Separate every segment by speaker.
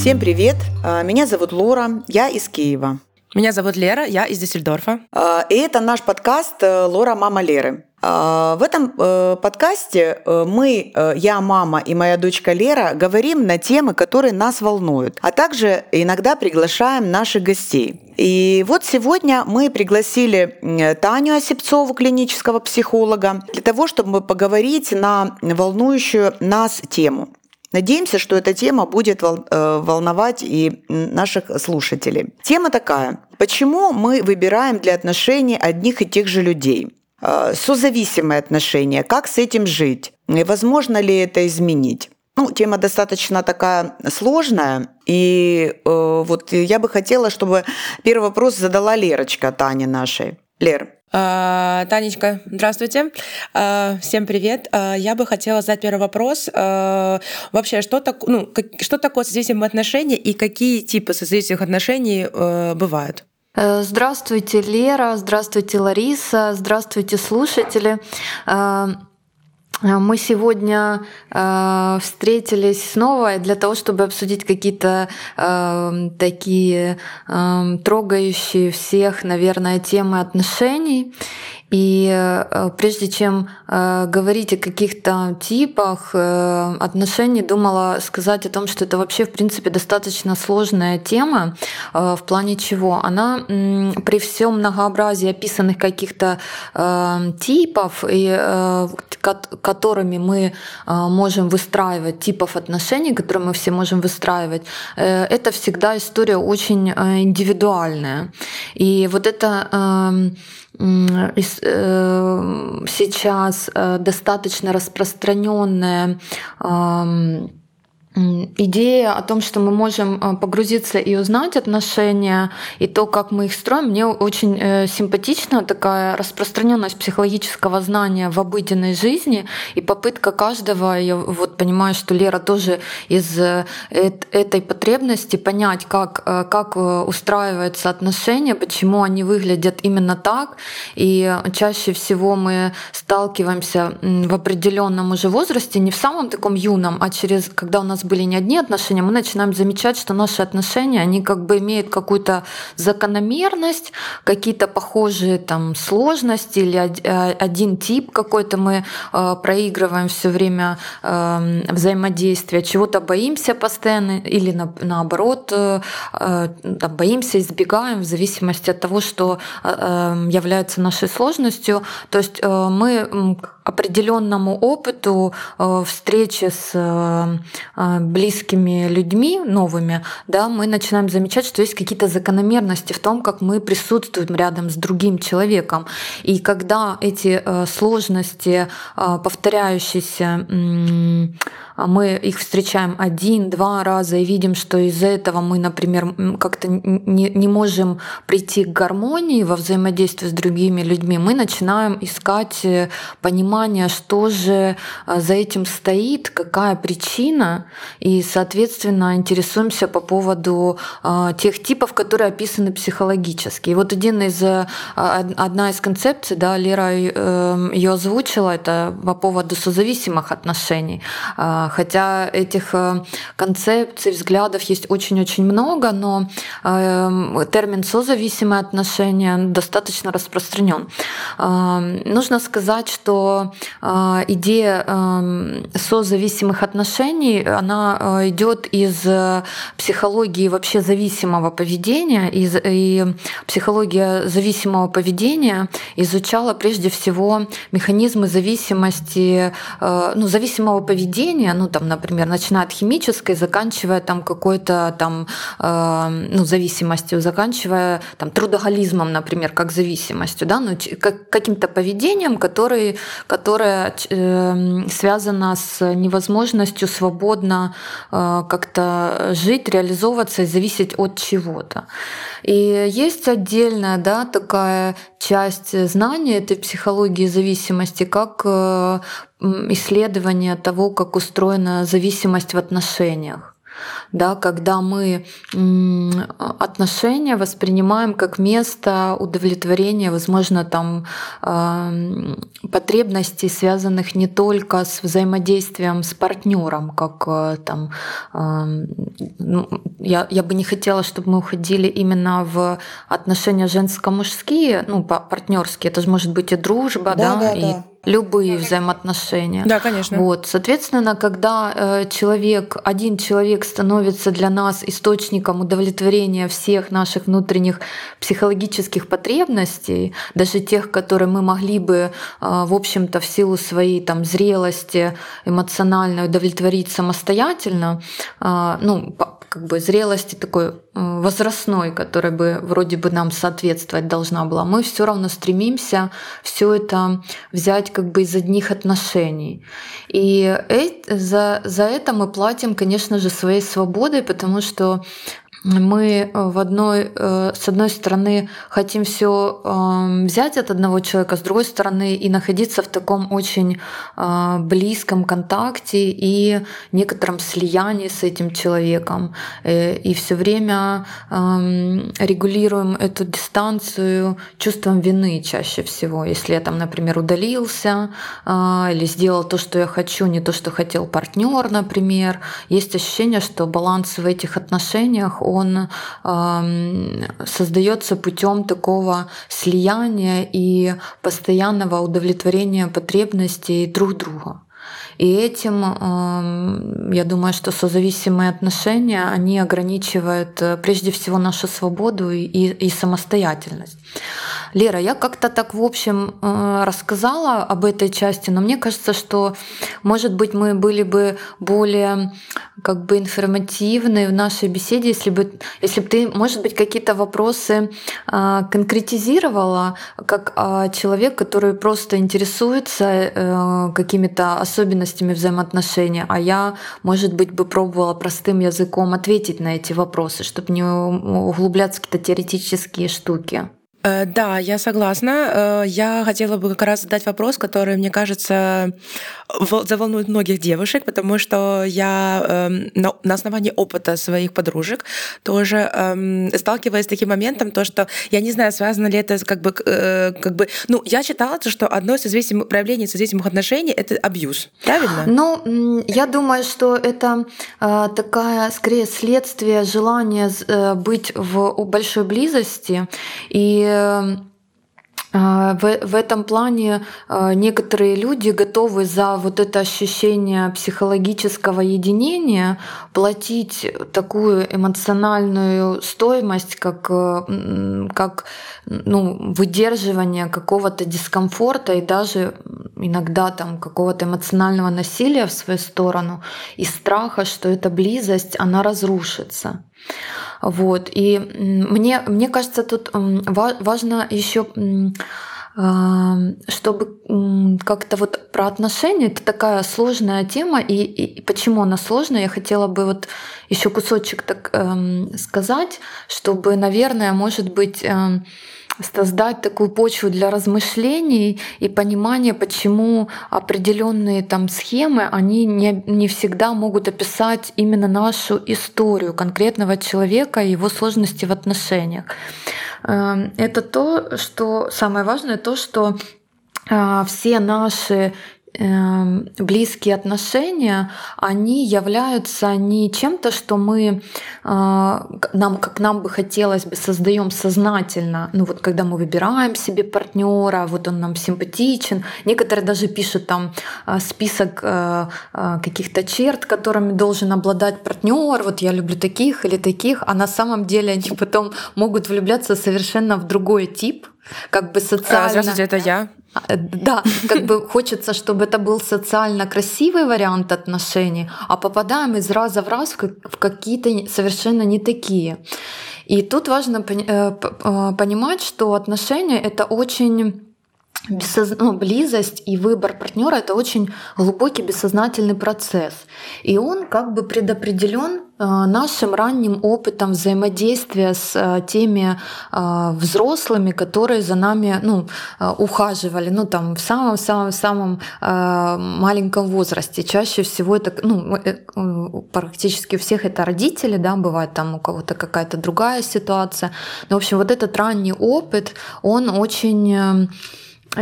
Speaker 1: Всем привет! А, Меня зовут Лора, я из Киева.
Speaker 2: Меня зовут Лера, я из Дюссельдорфа.
Speaker 1: А, И это наш подкаст э, «Лора, мама Леры». А, В этом э, подкасте э, мы, я, мама и моя дочка Лера, говорим на темы, которые нас волнуют, а также иногда приглашаем наших гостей. И вот сегодня мы пригласили Таню Осипцову, клинического психолога, для того, чтобы поговорить на волнующую нас тему. Надеемся, что эта тема будет э, волновать и наших слушателей. Тема такая. Почему мы выбираем для отношений одних и тех же людей? Э, Созависимые отношения. Как с этим жить? И возможно ли это изменить? Ну, тема достаточно такая сложная, и э, вот я бы хотела, чтобы первый вопрос задала Лерочка Тане нашей. Лер,
Speaker 2: Танечка, здравствуйте. А, Всем привет. А, Я бы хотела задать первый вопрос. А, Вообще, что, так, ну, что такое созависимые отношения и какие типы созависимых отношений э, бывают?
Speaker 3: Э, Здравствуйте, Лера, здравствуйте, Лариса, здравствуйте, слушатели. Э, Мы сегодня э, встретились снова для того, чтобы обсудить какие-то э, такие э, трогающие всех, наверное, темы отношений. И э, прежде чем э, говорить о каких-то типах э, отношений, думала сказать о том, что это вообще, в принципе, достаточно сложная тема. В плане чего? Она при всем многообразии описанных каких-то типов, и, ко- которыми мы можем выстраивать, типов отношений, которые мы все можем выстраивать, это всегда история очень индивидуальная. И вот это эм, сейчас э, достаточно распространенная ам, м, идея о том, что мы можем э, погрузиться и узнать отношения и то, как мы их строим, мне очень э, симпатична такая распространенность психологического знания в обыденной жизни и попытка каждого, я вот понимаю, что Лера тоже из э, эт- этой потребности понять, как, как устраиваются отношения, почему они выглядят именно так. И чаще всего мы сталкиваемся в определенном уже возрасте, не в самом таком юном, а через, когда у нас были не одни отношения, мы начинаем замечать, что наши отношения, они как бы имеют какую-то закономерность, какие-то похожие там сложности или э, один тип какой-то мы э, проигрываем все время э, взаимодействия, чего-то боимся постоянно или на- наоборот э, там, боимся, избегаем в зависимости от того, что э, э, является нашей сложностью. То есть мы определенному опыту встречи с близкими людьми новыми, да, мы начинаем замечать, что есть какие-то закономерности в том, как мы присутствуем рядом с другим человеком. И когда эти э, сложности, э, повторяющиеся, а мы их встречаем один-два раза и видим, что из-за этого мы, например, как-то не, не можем прийти к гармонии во взаимодействии с другими людьми, мы начинаем искать э, понимание, что же э, за этим стоит, какая причина, и, соответственно, интересуемся по поводу э, тех типов, которые описаны психологически. И вот один из, од- одна из концепций, да, Лера ее озвучила, это по поводу созависимых отношений. Хотя этих э, концепций, взглядов есть очень-очень много, но э, термин созависимые отношения достаточно распространен. Э, Нужно сказать, что э, идея э, созависимых отношений, она э, идет из психологии вообще зависимого поведения, из, и психология зависимого поведения изучала прежде всего механизмы зависимости, ну, зависимого поведения, ну, там, например, начиная от химической, заканчивая там какой-то там, э, ну, зависимостью, заканчивая там трудоголизмом, например, как зависимостью, да, ну, как, каким-то поведением, который, которое э, связано с невозможностью свободно э, как-то жить, реализовываться и зависеть от чего-то. И есть отдельная да, такая часть знания этой психологии зависимости, как э, исследование того, как устроена зависимость в отношениях. да, когда мы отношения воспринимаем как место удовлетворения, возможно, там потребностей, связанных не только с взаимодействием с партнером, как э, там ну, я, я бы не хотела, чтобы мы уходили именно в отношения женско-мужские, ну, партнерские. Это же может быть и дружба, да, да, да и да любые взаимоотношения.
Speaker 2: Да, конечно.
Speaker 3: Вот, соответственно, когда э, человек, один человек становится для нас источником удовлетворения всех наших внутренних психологических потребностей, даже тех, которые мы могли бы, э, в общем-то, в силу своей там зрелости эмоциональной удовлетворить самостоятельно, э, ну, как бы зрелости такой э, возрастной, которая бы вроде бы нам соответствовать должна была, мы все равно стремимся все это взять как бы из одних отношений. И за, за это мы платим, конечно же, своей свободой, потому что мы э, в одной, э, с одной стороны хотим все эм, взять от одного человека, с другой стороны и находиться в таком очень э, близком контакте и некотором слиянии с этим человеком. И все время эм, регулируем эту дистанцию чувством вины чаще всего. Если я там, например, удалился или сделал то, что я хочу, не то, что хотел партнер, например, есть ощущение, что баланс в этих отношениях он создается путем такого слияния и постоянного удовлетворения потребностей друг друга. И этим, я думаю, что созависимые отношения, они ограничивают э, прежде всего нашу свободу и, и самостоятельность. Лера, я как-то так в общем э, рассказала об этой части, но мне кажется, что, может быть, мы были бы более как бы информативны в нашей беседе, если бы, если бы ты, может быть, какие-то вопросы э, конкретизировала, как э, человек, который просто интересуется какими-то особенностями взаимоотношений, а я, может быть, бы пробовала простым языком ответить на эти вопросы, чтобы не углубляться в какие-то теоретические штуки.
Speaker 2: Э, да, я согласна. Э, я хотела бы как раз задать вопрос, который, мне кажется, заволнует многих девушек, потому что я эм, на основании опыта своих подружек тоже эм, сталкиваюсь с таким моментом, то, что я не знаю, связано ли это как бы, э, как бы, ну, я читала, что одно из зависимых, проявлений созависимых отношений — это абьюз, правильно?
Speaker 3: Ну, я думаю, что это такая, скорее, следствие желания быть в большой близости и а, в, в этом плане а, некоторые люди готовы за вот это ощущение психологического единения платить такую эмоциональную стоимость, как, как ну, выдерживание какого-то дискомфорта и даже иногда там какого-то эмоционального насилия в свою сторону и страха, что эта близость, она разрушится. Вот. И мне, мне кажется, тут важно еще а, чтобы как-то вот про отношения это такая сложная тема и, и почему она сложная я хотела бы вот еще кусочек так эм, сказать чтобы наверное может быть эм, создать такую почву для размышлений и понимания, почему определенные там схемы, они не, не всегда могут описать именно нашу историю конкретного человека и его сложности в отношениях. Эм, это то, что самое важное, то, что а, все наши близкие отношения, они являются не чем-то, что мы, а, нам, как нам бы хотелось бы, создаем сознательно. Ну вот когда мы выбираем себе партнера, вот он нам симпатичен. Некоторые даже пишут там а, список э, а, каких-то черт, которыми должен обладать партнер. Вот я люблю таких или таких, а на самом деле они потом могут влюбляться совершенно в другой тип, как бы социально.
Speaker 2: Здравствуйте, это я.
Speaker 3: Э, да, как бы хочется, чтобы это был социально красивый вариант отношений, а попадаем из раза в раз в какие-то совершенно не такие. И тут важно э, э, понимать, что отношения — это очень бессоз... ну, близость и выбор партнера это очень глубокий бессознательный процесс. И он как бы предопределен э, нашим ранним опытом взаимодействия с э, теми э, взрослыми, которые за нами ну, ухаживали, ну там в самом-самом-самом маленьком возрасте. Чаще всего это, ну, практически у всех это родители, да, бывает там у кого-то какая-то другая ситуация. Но, в общем, вот этот ранний опыт, он очень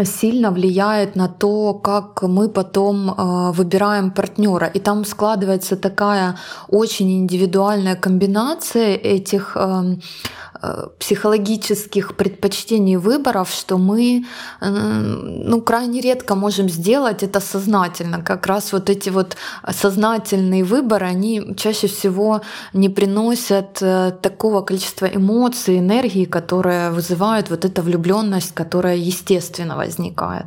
Speaker 3: сильно влияет на то, как мы потом э, выбираем партнера. И там складывается такая очень индивидуальная комбинация этих эм, психологических предпочтений выборов, что мы ну, крайне редко можем сделать это сознательно. Как раз вот эти вот сознательные выборы, они чаще всего не приносят э, такого количества эмоций, энергии, которые вызывают вот эта влюбленность, которая естественно возникает.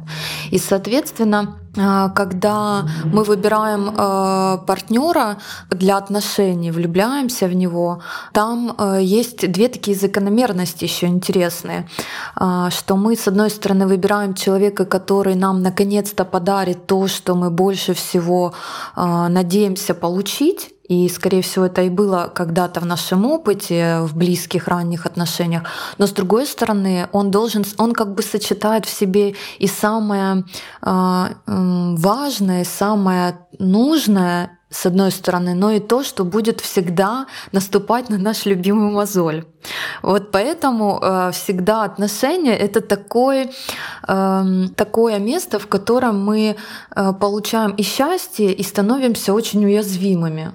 Speaker 3: И, соответственно, когда мы выбираем э, партнера для отношений, влюбляемся в него, там э, есть две такие закономерности еще интересные, а, что мы с одной стороны выбираем человека, который нам наконец-то подарит то, что мы больше всего а, надеемся получить, и, скорее всего, это и было когда-то в нашем опыте, в близких ранних отношениях. Но, с другой стороны, он должен, он как бы сочетает в себе и самое э, важное, самое нужное с одной стороны, но и то, что будет всегда наступать на наш любимый мозоль. Вот поэтому э, всегда отношения это такой, э, такое место, в котором мы э, получаем и счастье, и становимся очень уязвимыми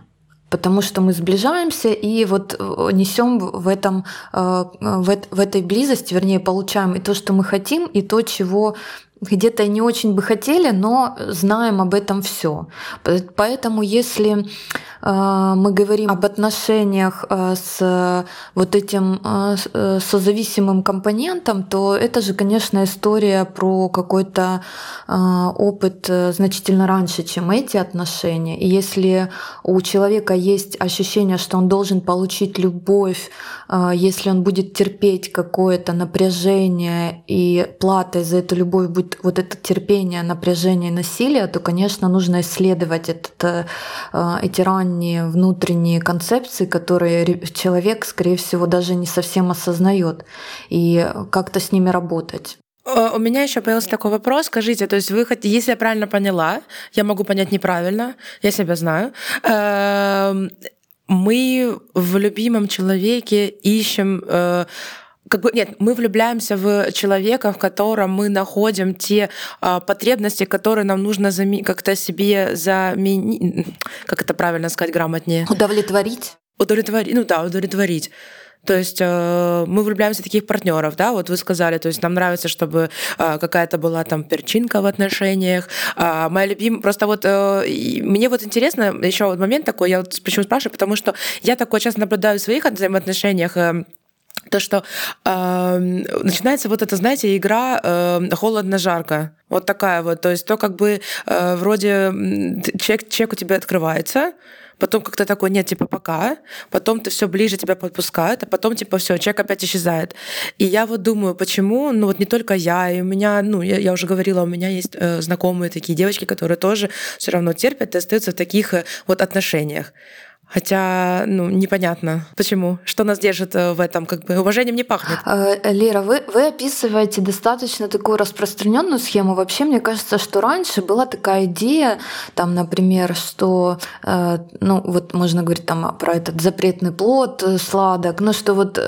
Speaker 3: потому что мы сближаемся и вот э, несем в этом э, в, в этой близости, вернее, получаем и то, что мы хотим, и то, чего где-то не очень бы хотели, но знаем об этом все. Поэтому если мы говорим об отношениях э, с вот этим э, созависимым компонентом, то это же, конечно, история про какой-то опыт значительно раньше, чем эти отношения. И если у человека есть ощущение, что он должен получить любовь, если он будет терпеть какое-то напряжение и платой за эту любовь будет вот это терпение, напряжение, насилие, то, конечно, нужно исследовать этот, э, эти ранние внутренние концепции, которые человек, скорее всего, даже не совсем осознает, и как-то с ними работать.
Speaker 2: Э, у меня еще появился такой вопрос. Скажите, то есть вы, если я правильно поняла, я могу понять неправильно, я себя знаю, эм, мы в любимом человеке ищем э, как бы нет, мы влюбляемся в человека, в котором мы находим те а, потребности, которые нам нужно зами- как-то себе заменить, как это правильно сказать грамотнее?
Speaker 3: Удовлетворить.
Speaker 2: Удовлетворить, ну да, удовлетворить. То есть э, мы влюбляемся в таких партнеров, да, вот вы сказали, то есть нам нравится, чтобы э, какая-то была там перчинка в отношениях. Э, моя любимая, просто вот э, мне вот интересно еще вот момент такой, я вот почему спрашиваю, потому что я такое часто наблюдаю в своих взаимоотношениях. Э, то, что э, начинается вот эта, знаете, игра э, холодно-жарко. Вот такая вот. То есть то как бы э, вроде чек, чек у тебя открывается, потом как-то такой, нет, типа пока, потом ты все ближе тебя подпускают, а потом типа все, человек опять исчезает. И я вот думаю, почему, ну вот не только я, и у меня, ну я, я уже говорила, у меня есть э, знакомые такие девочки, которые тоже все равно терпят и остаются в таких э, вот отношениях. Хотя, ну, непонятно, почему. Что нас держит э, в этом, как бы уважением не пахнет.
Speaker 3: Э, Лера, вы, вы описываете достаточно такую распространенную схему. Вообще, мне кажется, что раньше была такая идея, там, например, что, э, ну, вот можно говорить там про этот запретный плод, сладок, ну, что вот,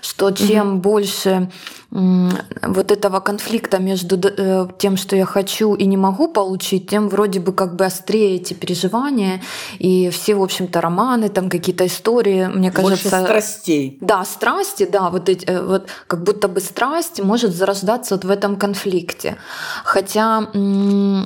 Speaker 3: что чем угу. больше вот этого конфликта между э, тем, что я хочу и не могу получить, тем вроде бы как бы острее эти переживания и все, в общем-то, романы, там какие-то истории, мне кажется...
Speaker 1: Больше страстей.
Speaker 3: Да, страсти, да, вот, эти, э, вот как будто бы страсть может зарождаться вот в этом конфликте. Хотя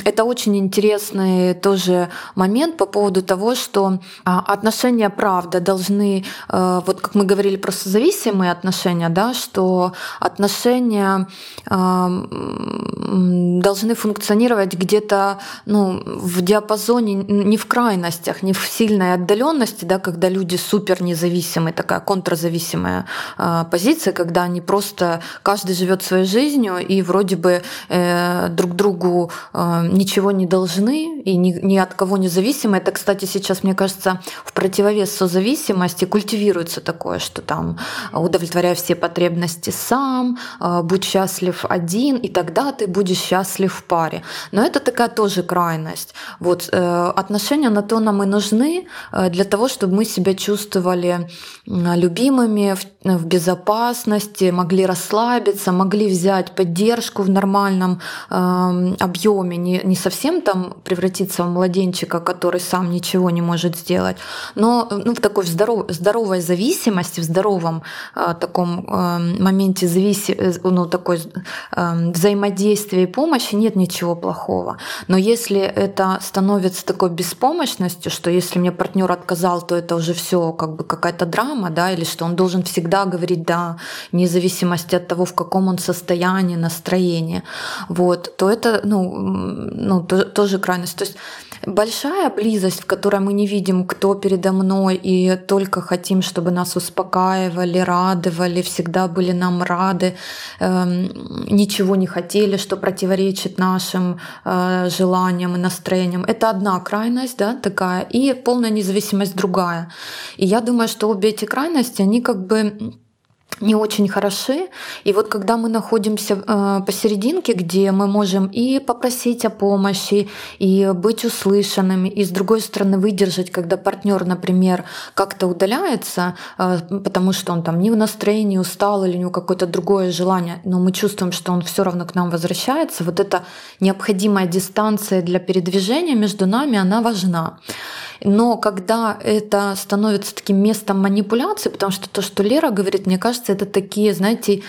Speaker 3: это очень интересный тоже момент по поводу того, что а, отношения, правда, должны, э, вот как мы говорили про созависимые отношения, да, что отношения отношения должны функционировать где-то ну, в диапазоне, не в крайностях, не в сильной отдаленности, да, когда люди супер независимые, такая контрзависимая э, позиция, когда они просто каждый живет своей жизнью и вроде бы э, друг другу э, ничего не должны и ни, от кого не зависимы. Это, кстати, сейчас, мне кажется, в противовес созависимости культивируется такое, что там удовлетворяй все потребности сам, будь счастлив один, и тогда ты будешь счастлив в паре. Но это такая тоже крайность. Вот э, отношения на то нам и нужны э, для того, чтобы мы себя чувствовали любимыми, в, безопасности, могли расслабиться, могли взять поддержку в нормальном э, объеме, не, не совсем там превратиться в младенчика, который сам ничего не может сделать, но ну, в такой здоров, здоровой зависимости, в здоровом э, таком э, моменте зависи, ну, такой э, взаимодействия и помощи нет ничего плохого. Но если это становится такой беспомощностью, что если мне партнер отказал, то это уже все как бы какая-то драма, да, или что он должен всегда говорить да, вне зависимости от того, в каком он состоянии, настроении, вот, то это, ну, ну то, тоже крайность. То есть большая близость, в которой мы не видим, кто передо мной, и только хотим, чтобы нас успокаивали, радовали, всегда были нам рады, э, ничего не хотели, что противоречит нашим э, желаниям и настроениям. Это одна крайность, да, такая, и полная независимость другая. И я думаю, что обе эти крайности, они как бы не очень хороши. И вот когда мы находимся э, посерединке, где мы можем и попросить о помощи, и быть услышанными, и с другой стороны выдержать, когда партнер, например, как-то удаляется, э, потому что он там не в настроении, устал или у него какое-то другое желание, но мы чувствуем, что он все равно к нам возвращается, вот эта необходимая дистанция для передвижения между нами, она важна. Но когда это становится таким местом манипуляции, потому что то, что Лера говорит, мне кажется, это такие, знаете,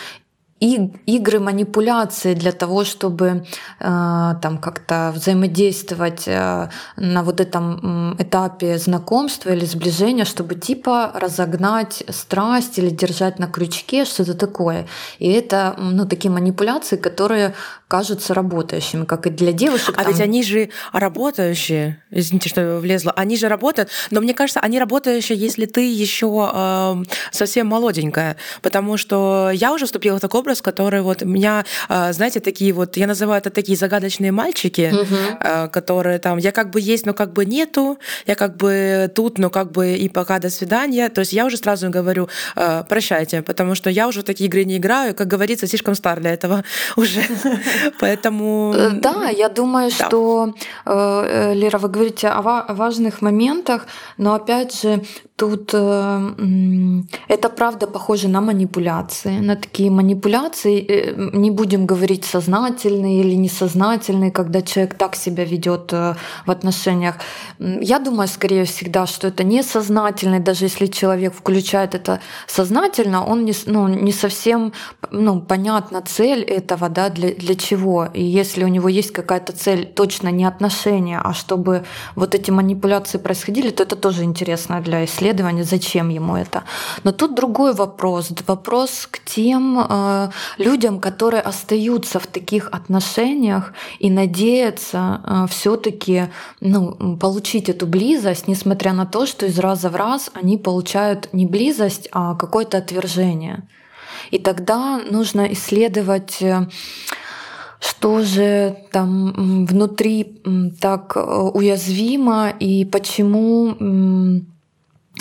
Speaker 3: и игры манипуляции для того, чтобы э, там как-то взаимодействовать э, на вот этом этапе знакомства или сближения, чтобы типа разогнать страсть или держать на крючке, что-то такое. И это ну, такие манипуляции, которые кажутся работающими, как и для девушек.
Speaker 2: А там... ведь они же работающие, извините, что я влезла, они же работают, но мне кажется, они работающие, если ты еще э, совсем молоденькая, потому что я уже вступила в такой образ, который вот меня, э, знаете, такие вот, я называю это такие загадочные мальчики, угу. которые там, я как бы есть, но как бы нету, я как бы тут, но как бы и пока до свидания, то есть я уже сразу говорю, э, прощайте, потому что я уже в такие игры не играю, как говорится, слишком стар для этого уже. Поэтому...
Speaker 3: Э, да, я думаю, что, э, э, Лера, вы говорите о важных моментах, но опять же, Тут это правда похоже на манипуляции, на такие манипуляции. Э, не будем говорить сознательные или несознательные, когда человек так себя ведет э, в отношениях. Я думаю, скорее всегда, что это несознательный, даже если человек включает это сознательно, он не, ну, не совсем ну, понятна цель этого, да, для, для чего. И если у него есть какая-то цель, точно не отношения, а чтобы вот эти манипуляции происходили, то это тоже интересно для исследования, зачем ему это. Но тут другой вопрос. Вопрос к тем э, людям, которые остаются в таких отношениях и надеются э, все-таки ну, получить эту близость, несмотря на то, что из раза в раз они получают не близость, а какое-то отвержение. И тогда нужно исследовать э, что же там внутри так э, уязвимо и почему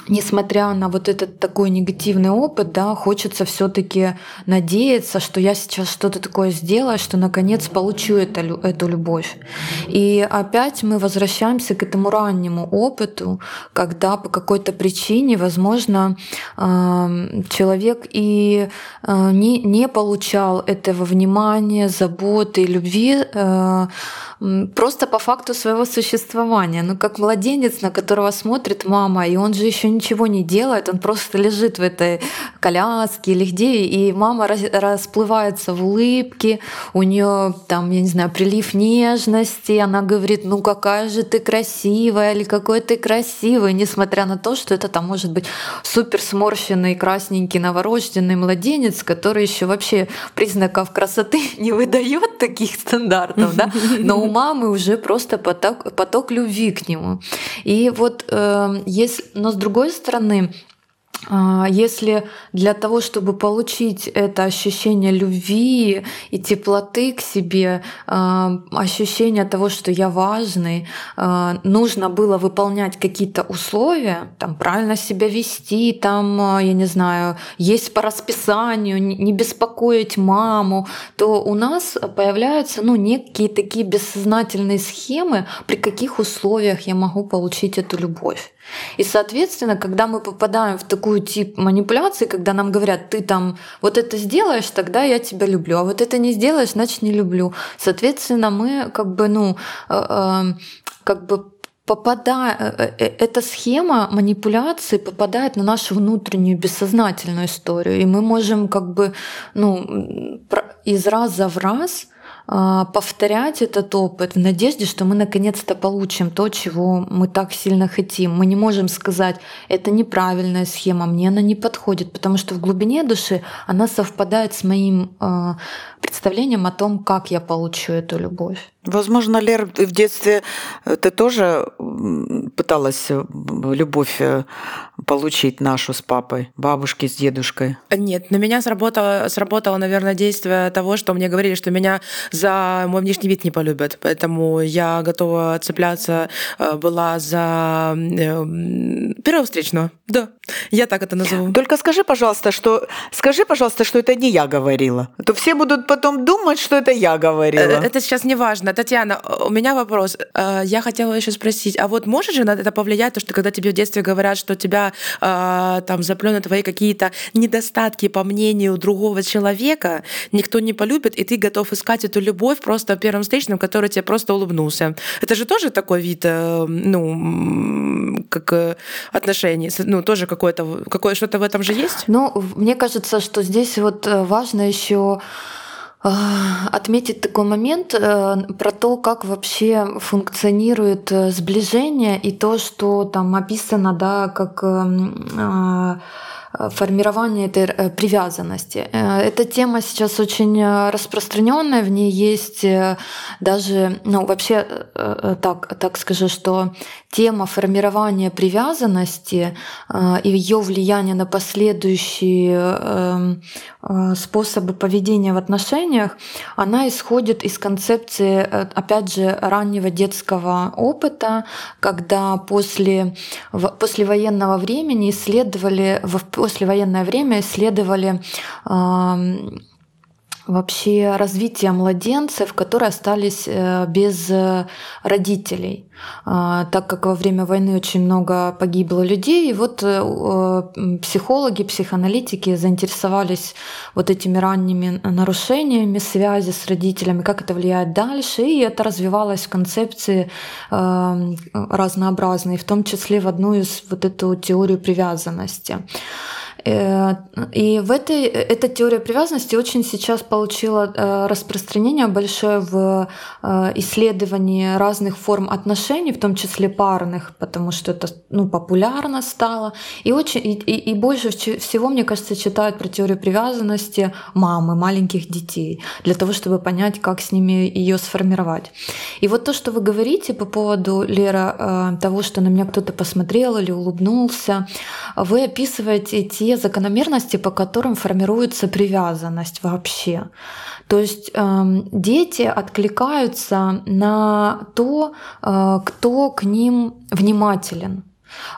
Speaker 3: несмотря на вот этот такой негативный опыт, да, хочется все-таки надеяться, что я сейчас что-то такое сделаю, что наконец получу это, эту любовь. И опять мы возвращаемся к этому раннему опыту, когда по какой-то причине, возможно, человек и не, не получал этого внимания, заботы, любви просто по факту своего существования. Ну, как младенец, на которого смотрит мама, и он же еще ничего не делает, он просто лежит в этой коляске или где, и мама расплывается в улыбке, у нее там, я не знаю, прилив нежности, она говорит, ну какая же ты красивая, или какой ты красивый, несмотря на то, что это там может быть супер сморщенный, красненький, новорожденный младенец, который еще вообще признаков красоты не выдает таких стандартов, да, но у мамы уже просто поток, поток любви к нему. И вот, э, если, но с другой стороны, если для того, чтобы получить это ощущение любви и теплоты к себе, а, ощущение того, что я важный, а, нужно было выполнять какие-то условия, там правильно себя вести, там, я не знаю, есть по расписанию, не беспокоить маму, то у нас появляются ну, некие такие бессознательные схемы, при каких условиях я могу получить эту любовь. И, соответственно, когда мы попадаем в такую тип манипуляции, когда нам говорят, ты там вот это сделаешь, тогда я тебя люблю, а вот это не сделаешь, значит не люблю. Соответственно, мы как бы, ну, э, э, как бы попадая, э, эта схема манипуляции попадает на нашу внутреннюю бессознательную историю, и мы можем как бы ну, из раза в раз повторять этот опыт в надежде, что мы наконец-то получим то, чего мы так сильно хотим. Мы не можем сказать, это неправильная схема, мне она не подходит, потому что в глубине души она совпадает с моим а, представлением о том, как я получу эту любовь.
Speaker 1: Возможно, Лер, в детстве э, ты тоже пыталась э, любовь э, получить нашу с папой, бабушки с дедушкой?
Speaker 2: Нет, на меня сработало, сработало, наверное, действие того, что мне говорили, что меня за мой внешний вид не полюбят. Поэтому я готова цепляться была за первого встречного. Да, я так это назову.
Speaker 1: Только скажи, пожалуйста, что скажи, пожалуйста, что это не я говорила. А то все будут потом думать, что это я говорила.
Speaker 2: Это сейчас не важно. Татьяна, у меня вопрос. Э, я хотела еще спросить, а вот может же на это повлиять, то, что когда тебе в детстве говорят, что тебя э, там заплены твои какие-то недостатки по мнению другого человека, никто не полюбит, и ты готов искать эту любовь просто первым встречным, который тебе просто улыбнулся. Это же тоже такой вид, э, ну, как отношений, ну, тоже какое-то, какое что-то в этом же есть?
Speaker 3: Ну, мне кажется, что здесь вот важно еще отметить такой момент э, про то, как вообще функционирует э, сближение и то, что там описано, да, как эм, а, формирование этой э, привязанности. Эта тема сейчас очень распространенная, в ней есть даже, ну вообще так, так скажу, что тема формирования привязанности и ее влияние на последующие эм, Э, способы поведения в отношениях, она исходит из концепции, э, опять же, раннего детского опыта, когда после, после военного времени исследовали, в послевоенное время исследовали вообще развитие младенцев, которые остались э, без родителей. А, так как во время войны очень много погибло людей. И вот э, психологи, психоаналитики заинтересовались вот этими ранними нарушениями связи с родителями, как это влияет дальше. И это развивалось в концепции э, разнообразной, в том числе в одну из вот эту теорию привязанности. Э, и в этой, эта теория привязанности очень сейчас получила э, распространение большое в э, исследовании разных форм отношений, в том числе парных, потому что это ну, популярно стало. И, очень, и, и больше всего, мне кажется, читают про теорию привязанности мамы маленьких детей, для того, чтобы понять, как с ними ее сформировать. И вот то, что вы говорите по поводу, Лера, того, что на меня кто-то посмотрел или улыбнулся, вы описываете те закономерности, по которым формируется привязанность вообще. То есть э, дети откликаются на то, э, кто к ним внимателен.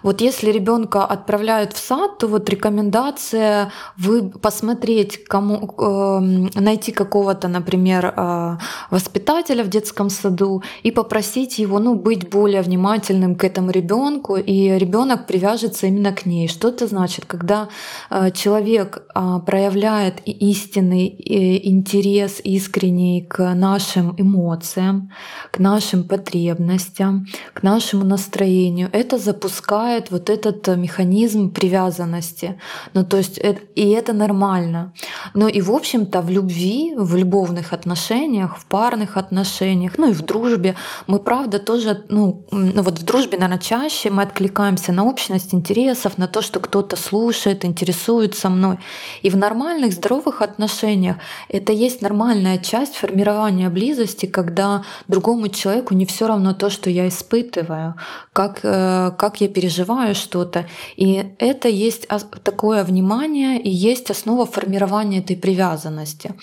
Speaker 3: Вот если ребенка отправляют в сад, то вот рекомендация вы посмотреть, кому э, найти какого-то, например, э, воспитателя в детском саду и попросить его, ну, быть более внимательным к этому ребенку, и ребенок привяжется именно к ней. Что это значит, когда э, человек э, проявляет истинный э, интерес искренний к нашим эмоциям, к нашим потребностям, к нашему настроению, это запускает запускает вот этот э, механизм привязанности. Ну, то есть, и это нормально. Но и, в общем-то, в любви, в любовных отношениях, в парных отношениях, ну и в дружбе, мы, правда, тоже, ну, ну вот в дружбе, наверное, чаще мы откликаемся на общность интересов, на то, что кто-то слушает, интересуется мной. И в нормальных, здоровых отношениях это есть нормальная часть формирования близости, когда другому человеку не все равно то, что я испытываю, как, э, как я переживаю что-то. И это есть такое внимание и есть основа формирования этой привязанности.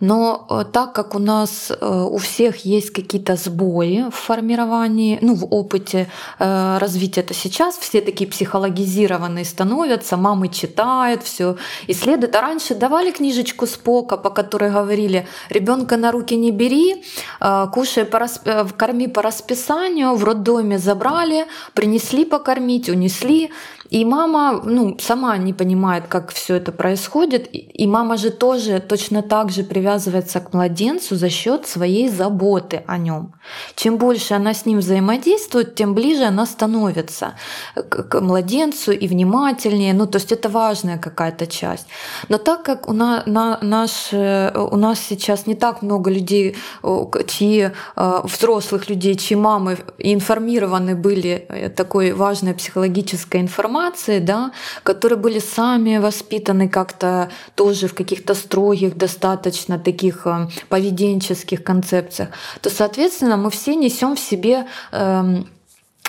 Speaker 3: Но э, так как у нас э, у всех есть какие-то сбои в формировании, ну, в опыте э, развития это сейчас, все такие психологизированные становятся, мамы читают, все исследуют. А раньше давали книжечку Спока, по которой говорили, ребенка на руки не бери, кушай, по расп... корми по расписанию, в роддоме забрали, принесли покормить, кормить, унесли. И мама ну, сама не понимает, как все это происходит. И мама же тоже точно так же привязывается к младенцу за счет своей заботы о нем. Чем больше она с ним взаимодействует, тем ближе она становится к младенцу и внимательнее. Ну, то есть это важная какая-то часть. Но так как у нас, на, наш, у нас сейчас не так много людей, чьи э, взрослых людей, чьи мамы информированы были э, такой важной психологической информацией, да, которые были сами воспитаны как-то тоже в каких-то строгих, достаточно таких э, поведенческих концепциях, то, соответственно, мы все несем в себе э,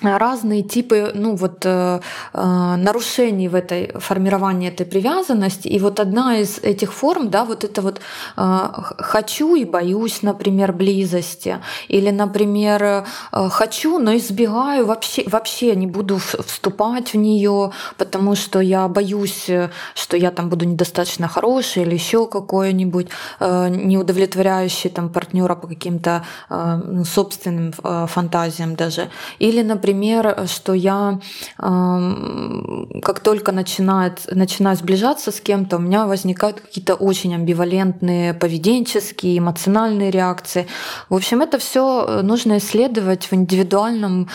Speaker 3: разные типы ну, вот, э, э, нарушений в этой формировании этой привязанности. И вот одна из этих форм, да, вот это вот э, хочу и боюсь, например, близости. Или, например, э, хочу, но избегаю, вообще, вообще не буду вступать в нее, потому что я боюсь, что я там буду недостаточно хороший или еще какой-нибудь э, неудовлетворяющий там партнера по каким-то э, собственным э, фантазиям даже. Или, например, например, что я как только начинает, начинаю сближаться с кем-то, у меня возникают какие-то очень амбивалентные поведенческие, эмоциональные реакции. В общем, это все нужно исследовать в индивидуальном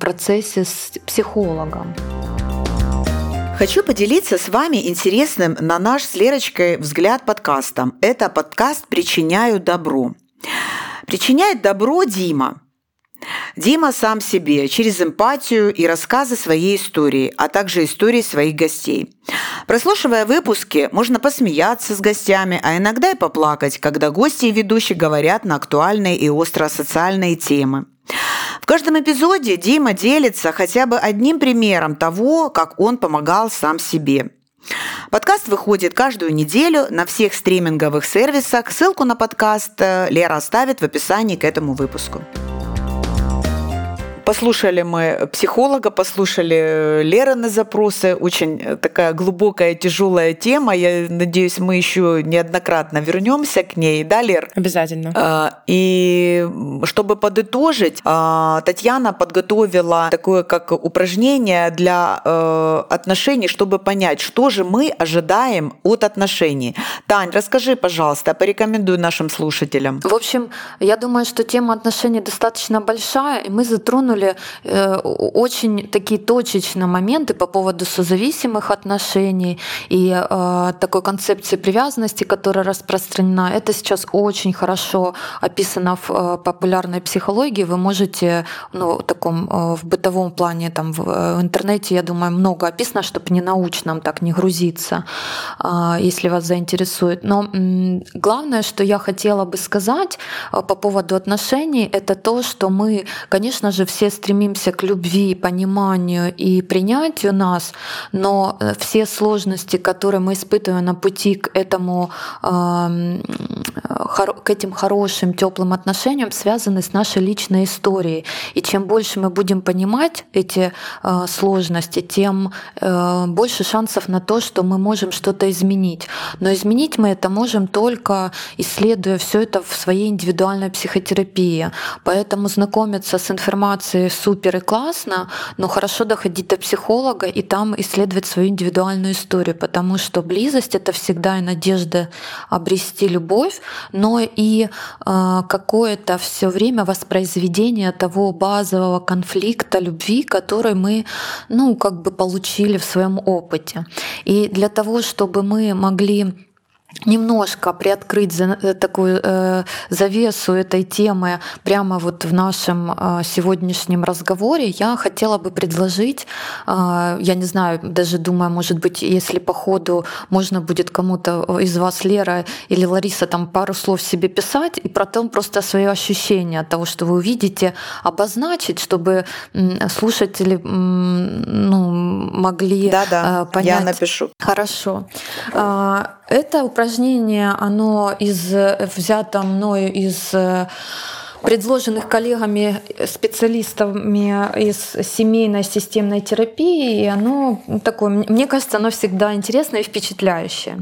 Speaker 3: процессе с психологом.
Speaker 1: Хочу поделиться с вами интересным на наш с Лерочкой взгляд подкастом. Это подкаст «Причиняю добро». Причиняет добро Дима – Дима сам себе через эмпатию и рассказы своей истории, а также истории своих гостей. Прослушивая выпуски, можно посмеяться с гостями, а иногда и поплакать, когда гости и ведущие говорят на актуальные и остро социальные темы. В каждом эпизоде Дима делится хотя бы одним примером того, как он помогал сам себе. Подкаст выходит каждую неделю на всех стриминговых сервисах. Ссылку на подкаст э, Лера оставит в описании к этому выпуску. Послушали мы психолога, послушали э, Леры на запросы. Очень э, такая глубокая, тяжелая тема. Я надеюсь, мы еще неоднократно вернемся к ней. Да, Лер?
Speaker 2: Обязательно.
Speaker 1: А, и чтобы подытожить, а, Татьяна подготовила такое как упражнение для э, отношений, чтобы понять, что же мы ожидаем от отношений. Тань, расскажи, пожалуйста, порекомендуй нашим слушателям.
Speaker 3: В общем, я думаю, что тема отношений достаточно большая, и мы затронули затронули э, очень такие точечные моменты по поводу созависимых отношений и э, такой концепции привязанности, которая распространена. Это сейчас очень хорошо описано в э, популярной психологии. Вы можете ну, в таком в бытовом плане там в интернете, я думаю, много описано, чтобы не научном так не грузиться, если вас заинтересует. Но главное, что я хотела бы сказать по поводу отношений, это то, что мы, конечно же, все все стремимся к любви, пониманию и принятию нас, но э, все сложности, которые мы испытываем на пути к этому э, к этим хорошим, теплым отношениям связаны с нашей личной историей. И чем больше мы будем понимать эти э, сложности, тем э, больше шансов на то, что мы можем что-то изменить. Но изменить мы это можем только исследуя все это в своей индивидуальной психотерапии. Поэтому знакомиться с информацией супер и классно, но хорошо доходить до психолога и там исследовать свою индивидуальную историю, потому что близость это всегда и надежда обрести любовь, но и э, какое-то все время воспроизведение того базового конфликта любви, который мы, ну, как бы получили в своем опыте. И для того, чтобы мы могли немножко приоткрыть за, э, такую э, завесу этой темы прямо вот в нашем э, сегодняшнем разговоре, я хотела бы предложить, э, я не знаю, даже думаю, может быть, если по ходу можно будет кому-то из вас, Лера или Лариса, там пару слов себе писать, и потом просто свои ощущения от того, что вы увидите, обозначить, чтобы слушатели ну, могли
Speaker 1: да, да,
Speaker 3: э, понять.
Speaker 1: Я напишу.
Speaker 3: Хорошо. Это упражнение, оно из, взято мною из э, предложенных коллегами, специалистами из семейной системной терапии, и оно такое, мне кажется, оно всегда интересное и впечатляющее.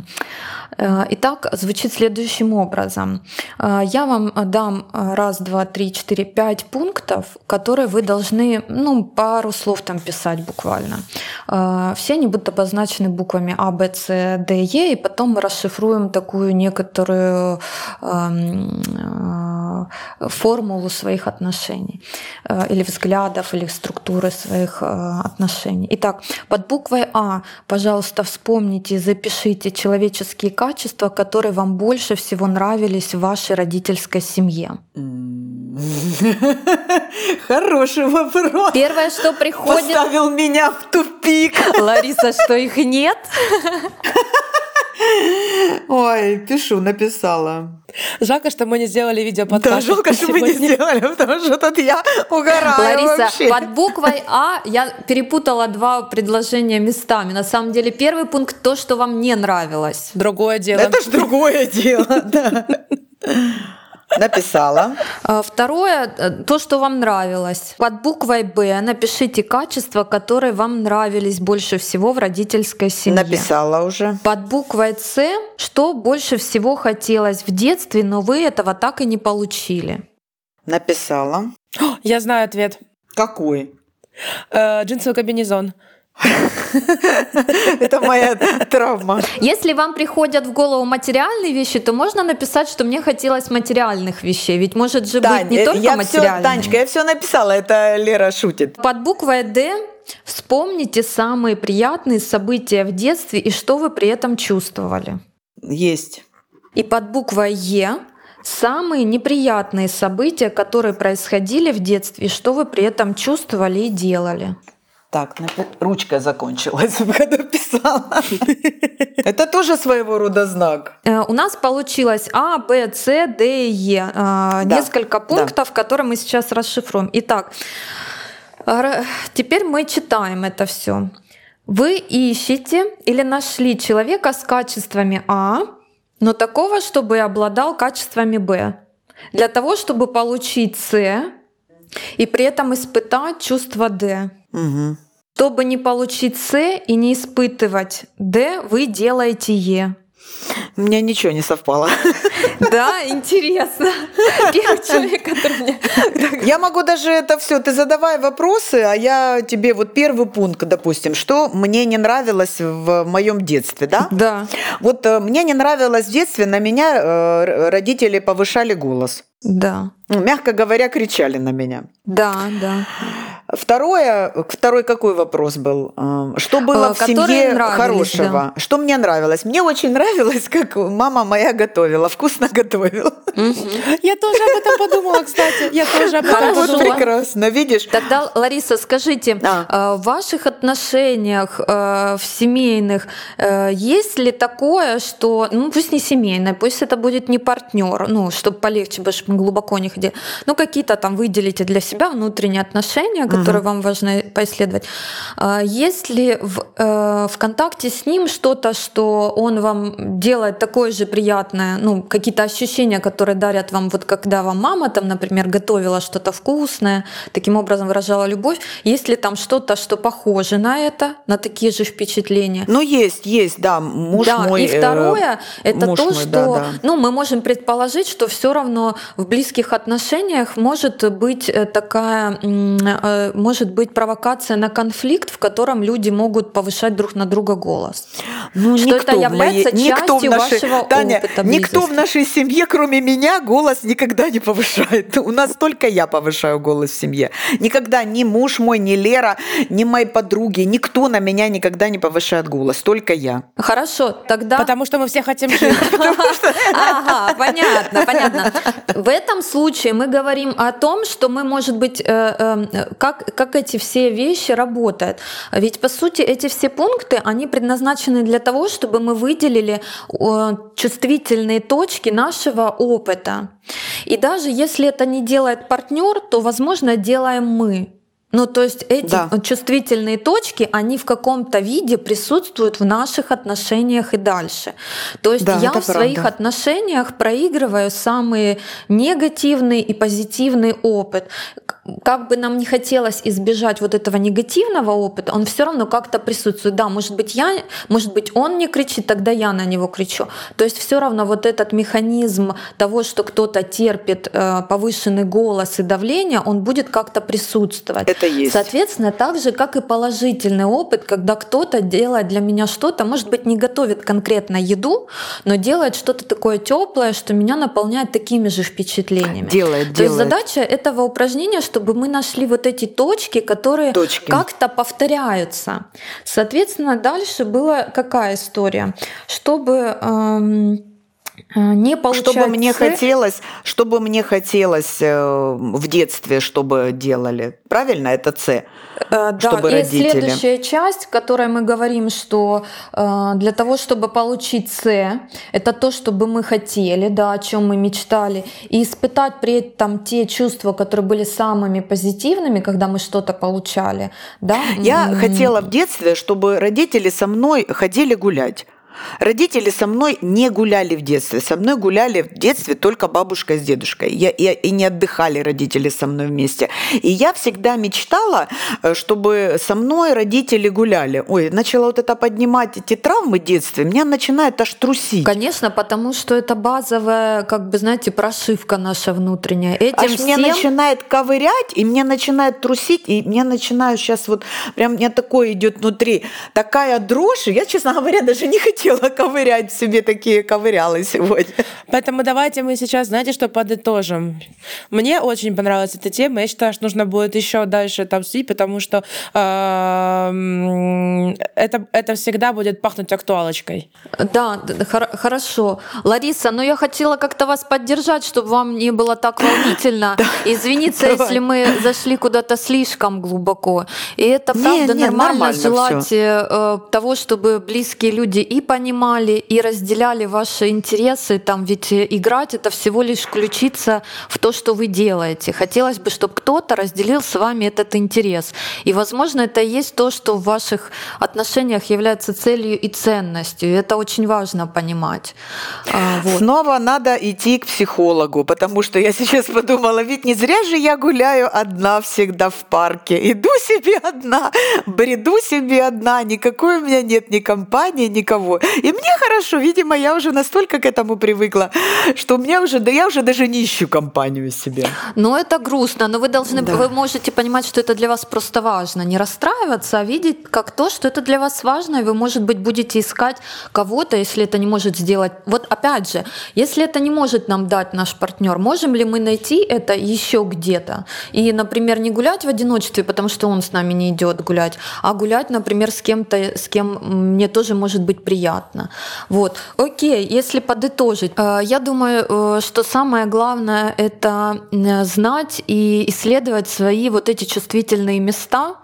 Speaker 3: Э, итак, звучит следующим образом. Э, я вам дам раз, два, три, четыре, пять пунктов, которые вы должны, ну, пару слов там писать буквально. Э, все они будут обозначены буквами А, Б, С, Д, Е, и потом мы расшифруем такую некоторую эм, формулу своих отношений или взглядов, или структуры своих отношений. Итак, под буквой А, пожалуйста, вспомните запишите человеческие качества, качества, которые вам больше всего нравились в вашей родительской семье?
Speaker 1: Хороший вопрос.
Speaker 3: Первое, что приходит...
Speaker 1: Поставил меня в тупик.
Speaker 3: Лариса, что их нет?
Speaker 1: Ой, пишу, написала.
Speaker 2: Жалко, что мы не сделали видео подкаст.
Speaker 1: Да, жалко, что мы не сделали, потому что тут я угораю
Speaker 3: Лариса,
Speaker 1: вообще.
Speaker 3: под буквой А я перепутала два предложения местами. На самом деле первый пункт то, что вам не нравилось.
Speaker 2: Другое дело.
Speaker 1: Это ж другое дело, да. Написала.
Speaker 3: А, второе, э, то, что вам нравилось. Под буквой Б напишите качества, которые вам нравились больше всего в родительской семье.
Speaker 1: Написала уже.
Speaker 3: Под буквой С, что больше всего хотелось в детстве, но вы этого так и не получили.
Speaker 1: Написала.
Speaker 2: Я знаю ответ.
Speaker 1: Какой?
Speaker 2: Э, джинсовый комбинезон.
Speaker 1: Это моя травма.
Speaker 3: Если вам приходят в голову материальные вещи, то можно написать, что мне хотелось материальных вещей. Ведь может же быть не только
Speaker 1: я
Speaker 3: материальные.
Speaker 1: Танечка, я все написала, это Лера шутит.
Speaker 3: Под буквой «Д» вспомните самые приятные события в детстве и что вы при этом чувствовали.
Speaker 1: Есть.
Speaker 3: И под буквой «Е» самые неприятные события, которые происходили в детстве, и что вы при этом чувствовали и делали.
Speaker 1: Так, ручка закончилась, когда писала. Это тоже своего рода знак.
Speaker 3: Э, у нас получилось А, Б, С, Д и Е. Э, несколько пунктов, которые мы сейчас расшифруем. Итак, теперь мы читаем это все. Вы ищете или нашли человека с качествами А, но такого, чтобы обладал качествами Б. Для того, чтобы получить С и при этом испытать чувство Д.
Speaker 1: Угу.
Speaker 3: Чтобы не получить С и не испытывать Д, вы делаете Е.
Speaker 1: У меня ничего не совпало.
Speaker 3: Да, интересно. Первый человек, который мне...
Speaker 1: Я могу даже это все. Ты задавай вопросы, а я тебе вот первый пункт, допустим, что мне не нравилось в моем детстве, да?
Speaker 3: Да.
Speaker 1: Вот э, мне не нравилось в детстве, на меня э, родители повышали голос.
Speaker 3: Да.
Speaker 1: Мягко говоря, кричали на меня.
Speaker 3: Да, да.
Speaker 1: Второе, второй какой вопрос был? Эм, что было в семье хорошего? Да. Что мне нравилось? Мне очень нравилось, как мама моя готовила, вкусно готовила.
Speaker 2: Я тоже об этом подумала, кстати. Я тоже об этом
Speaker 1: подумала. прекрасно, видишь?
Speaker 3: Тогда, Лариса, скажите, а. Э, в ваших отношениях, э, в семейных, э, есть ли такое, что, ну пусть не семейное, пусть это будет не партнер, ну, чтобы полегче, чтобы мы глубоко не ходили, ну, какие-то там выделите для себя внутренние отношения, которые вам важно поисследовать. А есть ли в, э, в контакте с ним что-то, что он вам делает такое же приятное, ну, какие-то ощущения, которые дарят вам, вот когда вам мама там, например, готовила что-то вкусное, таким образом выражала любовь, есть ли там что-то, что похоже на это, на такие же впечатления?
Speaker 1: Ну, есть, есть, да, муж
Speaker 3: да,
Speaker 1: мой.
Speaker 3: и второе,
Speaker 1: э,
Speaker 3: это то,
Speaker 1: мой,
Speaker 3: что,
Speaker 1: да, да.
Speaker 3: ну, мы можем предположить, что все равно в близких отношениях может быть э, такая, м, э, может быть провокация на конфликт, в котором люди могут повышать друг на друга голос.
Speaker 1: Ну,
Speaker 3: Что это
Speaker 1: никто в
Speaker 3: является
Speaker 1: моей- никто в
Speaker 3: частью
Speaker 1: нашей-
Speaker 3: вашего
Speaker 1: Таня,
Speaker 3: опыта
Speaker 1: никто в
Speaker 3: близости.
Speaker 1: нашей семье, кроме меня, голос никогда не повышает. У нас только я повышаю голос в семье. Никогда ни муж мой, ни Лера, ни мои подруги, никто на меня никогда не повышает голос, только я.
Speaker 3: Хорошо, тогда...
Speaker 2: Потому что мы все хотим жить.
Speaker 3: Ага, понятно, понятно. В этом случае мы говорим о том, что мы, может быть, э, э, как, как эти все вещи работают. Ведь, по сути, эти все пункты, они предназначены для того, чтобы мы выделили чувствительные точки нашего опыта. И даже если это не делает партнер, то, возможно, делаем мы. Ну, то есть эти
Speaker 1: Да.
Speaker 3: чувствительные точки, они в каком-то виде присутствуют в наших отношениях и дальше. То есть
Speaker 1: Да,
Speaker 3: я в своих
Speaker 1: правда.
Speaker 3: отношениях проигрываю самый негативный и позитивный опыт. Как бы нам не хотелось избежать вот этого негативного опыта, он все равно как-то присутствует. Да, может быть, я, может быть, он не кричит, тогда я на него кричу. То есть все равно вот этот механизм того, что кто-то терпит э, повышенный голос и давление, он будет как-то присутствовать.
Speaker 1: Это есть.
Speaker 3: Соответственно, так же, как и положительный опыт, когда кто-то делает для меня что-то, может быть, не готовит конкретно еду, но делает что-то такое теплое, что меня наполняет такими же впечатлениями.
Speaker 1: Делает,
Speaker 3: То есть
Speaker 1: делает.
Speaker 3: задача этого упражнения, чтобы мы нашли вот эти точки, которые
Speaker 1: Точки.
Speaker 3: как-то повторяются. Соответственно, дальше была какая история? Чтобы эм, не получать
Speaker 1: Чтобы мне хотелось, чтобы мне хотелось э, в детстве, чтобы делали. Правильно, это С.
Speaker 3: Э, Да,
Speaker 1: чтобы
Speaker 3: и
Speaker 1: родители.
Speaker 3: следующая часть, в которой мы говорим, что э, для того, чтобы получить С, это то, чтобы мы хотели, да, о чем мы мечтали, и испытать при этом те чувства, которые были самыми позитивными, когда мы что-то получали, да.
Speaker 1: Я
Speaker 3: М,
Speaker 1: хотела в детстве, чтобы родители со мной ходили гулять. Родители со мной не гуляли в детстве. Со мной гуляли в детстве только бабушка с дедушкой. Я, я- и не отдыхали родители со мной вместе. И я всегда мечтала, э, чтобы со мной родители гуляли. Ой, начала вот это поднимать эти травмы в детстве, меня начинает аж трусить.
Speaker 3: Конечно, потому что это базовая, как бы, знаете, прошивка наша внутренняя. Этим
Speaker 1: Аж меня
Speaker 3: всем-
Speaker 1: начинает ковырять, и меня начинает трусить, и мне начинаю сейчас вот, прям у меня такое идет внутри, такая дрожь, я, честно говоря, даже не хотела ковырять себе такие ковырялы сегодня.
Speaker 2: Поэтому давайте мы сейчас, знаете, что подытожим. Мне очень понравилась эта тема. Я считаю, что нужно будет еще дальше это обсудить, потому что эм, это, это всегда будет пахнуть актуалочкой.
Speaker 3: Да, хорошо. Лариса, но я хотела как-то вас поддержать, чтобы вам не было так волнительно. Извиниться, если мы зашли куда-то слишком глубоко. И это
Speaker 1: Не,
Speaker 3: правда
Speaker 1: не,
Speaker 3: нормально желать э, того, чтобы близкие люди и понимали, и разделяли ваши интересы. Там ведь э, играть это всего лишь включиться в то, что вы делаете. Хотелось бы, чтобы кто-то разделил с вами этот интерес. И, возможно, это и есть то, что в ваших отношениях является целью и ценностью. И это очень важно понимать. А, вот.
Speaker 1: Снова надо идти к психологу, потому что я сейчас подумала, ведь не зря же я гуляю одна всегда в парке. Иду себе одна, бреду себе одна, никакой у меня нет ни компании, никого. И мне хорошо, видимо, я уже настолько к этому привыкла, что у меня уже, да я уже даже не ищу компанию себе.
Speaker 3: Но это грустно, но вы должны,
Speaker 1: Да.
Speaker 3: вы можете понимать, что это для вас просто важно. Не расстраиваться, а видеть как то, что это для вас важно, и вы, может быть, будете искать кого-то, если это не может сделать. Вот опять же, если это не может нам дать наш партнер, можем ли мы найти это еще где-то? И, например, не гулять в одиночестве, потому что он с нами не идет гулять, а гулять, например, с кем-то, с кем мне тоже может быть приятно. Вот. Окей, если подытожить, э, я думаю, э, что самое главное это знать и исследовать свои вот эти чувствительные места,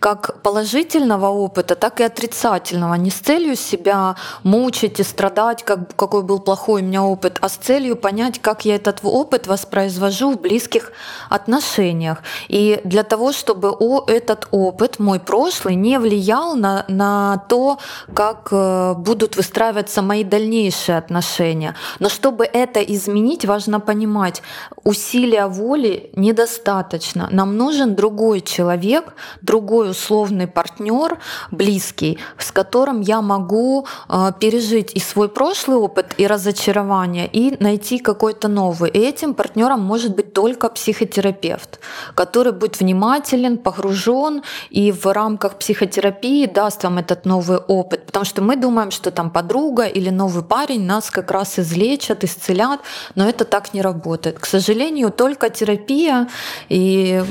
Speaker 3: как положительного опыта, так и отрицательного. Не с целью себя мучить и страдать, как, какой был плохой у меня опыт, а с целью понять, как я этот опыт воспроизвожу в близких отношениях. И для того, чтобы о, этот опыт, мой прошлый, не влиял на, на то, как э, будут выстраиваться мои дальнейшие отношения. Но чтобы это изменить, важно понимать, усилия воли недостаточно. Нам нужен другой человек, другой условный партнер, близкий, с которым я могу э, пережить и свой прошлый опыт, и разочарование, и найти какой-то новый. И этим партнером может быть только психотерапевт, который будет внимателен, погружен и в рамках психотерапии даст вам этот новый опыт. Потому что мы думаем, что там подруга или новый парень нас как раз излечат, исцелят, но это так не работает. К сожалению, только терапия и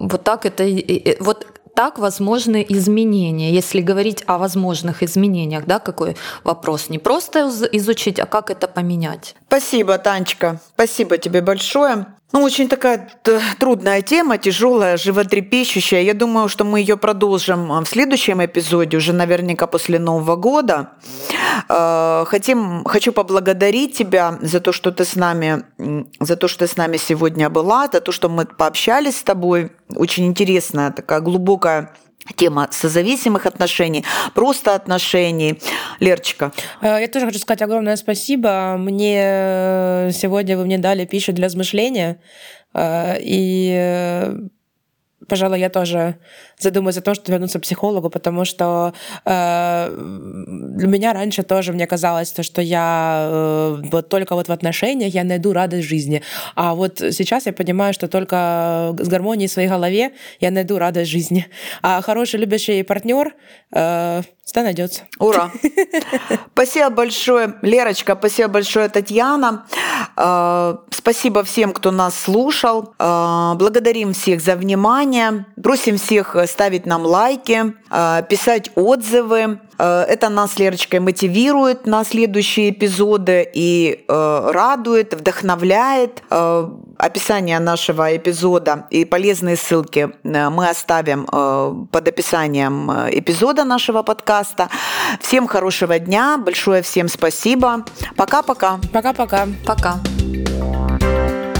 Speaker 3: вот так это вот так возможны изменения. Если говорить о возможных изменениях, да, какой вопрос? Не просто изучить, а как это поменять.
Speaker 1: Спасибо, Танечка. Спасибо тебе большое. Ну, очень такая трудная тема, тяжелая, животрепещущая. Я думаю, что мы ее продолжим в следующем эпизоде, уже наверняка после Нового года. Э, хотим, хочу поблагодарить тебя за то, что ты с нами, за то, что ты с нами сегодня была, за то, что мы пообщались с тобой. Очень интересная такая глубокая тема созависимых отношений, просто отношений. Лерочка.
Speaker 2: Э, я тоже хочу сказать огромное спасибо. Мне э, сегодня вы мне дали пищу для размышления. Э, и пожалуй, я тоже задумаюсь о том, что вернуться к психологу, потому что э, для меня раньше тоже мне казалось, то, что я э, вот только вот в отношениях я найду радость жизни. А вот сейчас я понимаю, что только с гармонией в своей голове я найду радость жизни. А хороший любящий партнер э, всегда найдется.
Speaker 1: Ура! Спасибо большое, Лерочка, спасибо большое, Татьяна. Э, спасибо всем, кто нас слушал. Э, благодарим всех за внимание. Просим всех ставить нам лайки, э, писать отзывы. Э, это нас с Лерочкой мотивирует на следующие эпизоды и э, радует, вдохновляет. Описание нашего эпизода и полезные ссылки мы оставим под описанием эпизода нашего подкаста. Всем хорошего дня, большое всем спасибо. Пока-пока.
Speaker 2: Пока-пока.
Speaker 3: Пока. -пока. Пока.